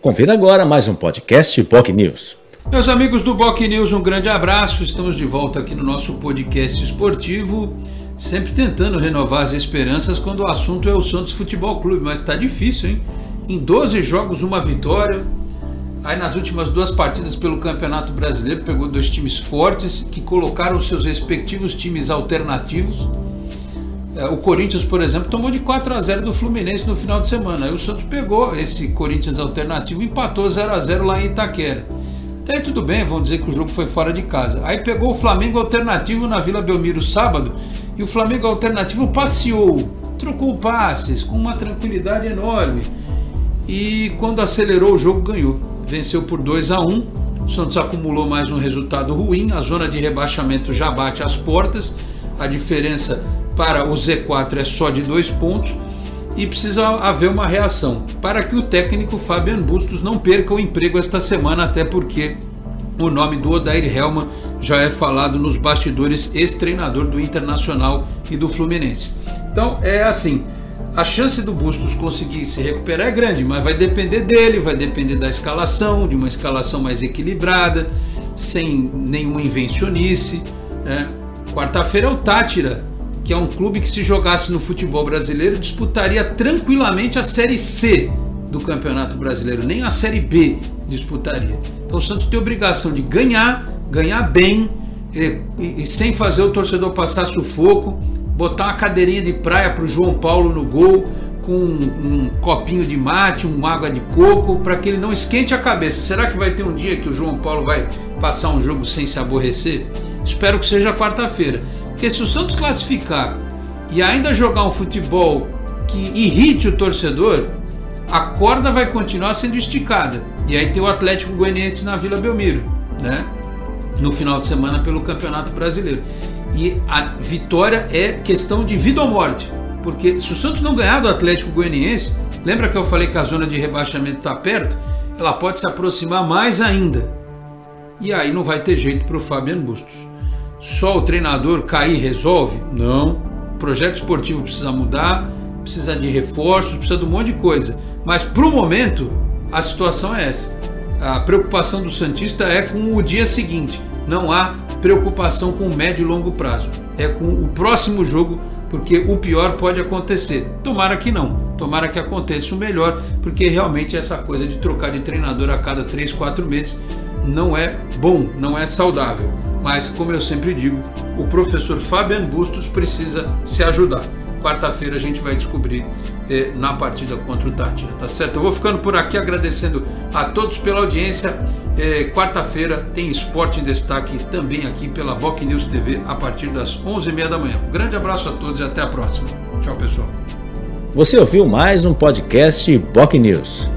Confira agora mais um podcast POC News. Meus amigos do POC News, um grande abraço. Estamos de volta aqui no nosso podcast esportivo, sempre tentando renovar as esperanças quando o assunto é o Santos Futebol Clube, mas está difícil, hein? Em 12 jogos, uma vitória. Aí nas últimas duas partidas pelo Campeonato Brasileiro, pegou dois times fortes que colocaram seus respectivos times alternativos o Corinthians, por exemplo, tomou de 4 a 0 do Fluminense no final de semana. Aí o Santos pegou esse Corinthians alternativo e empatou 0 a 0 lá em Itaquera. Até tudo bem, vamos dizer que o jogo foi fora de casa. Aí pegou o Flamengo alternativo na Vila Belmiro sábado e o Flamengo alternativo passeou, trocou passes com uma tranquilidade enorme. E quando acelerou o jogo ganhou. Venceu por 2 a 1. O Santos acumulou mais um resultado ruim, a zona de rebaixamento já bate as portas. A diferença para o Z4 é só de dois pontos e precisa haver uma reação para que o técnico Fabian Bustos não perca o emprego esta semana, até porque o nome do Odair Helman já é falado nos bastidores ex-treinador do Internacional e do Fluminense. Então é assim, a chance do Bustos conseguir se recuperar é grande, mas vai depender dele, vai depender da escalação, de uma escalação mais equilibrada, sem nenhuma invencionice. Né? Quarta-feira é o Tátira, que é um clube que se jogasse no futebol brasileiro disputaria tranquilamente a Série C do Campeonato Brasileiro, nem a Série B disputaria. Então o Santos tem obrigação de ganhar, ganhar bem e, e, e sem fazer o torcedor passar sufoco, botar uma cadeirinha de praia para o João Paulo no gol, com um, um, copinho de mate, uma água de coco, para que ele não esquente a cabeça. Será que vai ter um dia que o João Paulo vai passar um jogo sem se aborrecer? Espero que seja quarta-feira. Porque se o Santos classificar e ainda jogar um futebol que irrite o torcedor, a corda vai continuar sendo esticada. E aí tem o Atlético Goianiense na Vila Belmiro, né? No final de semana pelo Campeonato Brasileiro. E a vitória é questão de vida ou morte. Porque se o Santos não ganhar do Atlético Goianiense, lembra que eu falei que a zona de rebaixamento está perto? Ela pode se aproximar mais ainda. E aí não vai ter jeito para o Fabiano Bustos só o treinador cair resolve? Não. O projeto esportivo precisa mudar, precisa de reforços, precisa de um monte de coisa. Mas para o momento, a situação é essa. A preocupação do Santista é com o dia seguinte. Não há preocupação com o médio e longo prazo. É com o próximo jogo, porque o pior pode acontecer. Tomara que não. Tomara que aconteça o melhor, porque realmente essa coisa de trocar de treinador a cada 3, 4 meses não é bom, não é saudável. Mas, como eu sempre digo, o professor Fabian Bustos precisa se ajudar. Quarta-feira a gente vai descobrir eh, na partida contra o Tátira, tá certo? Eu vou ficando por aqui agradecendo a todos pela audiência. Eh, Quarta-feira tem Esporte em Destaque também aqui pela Boc News TV a partir das 11h30 da manhã. Um grande abraço a todos e até a próxima. Tchau, pessoal. Você ouviu mais um podcast Boc News.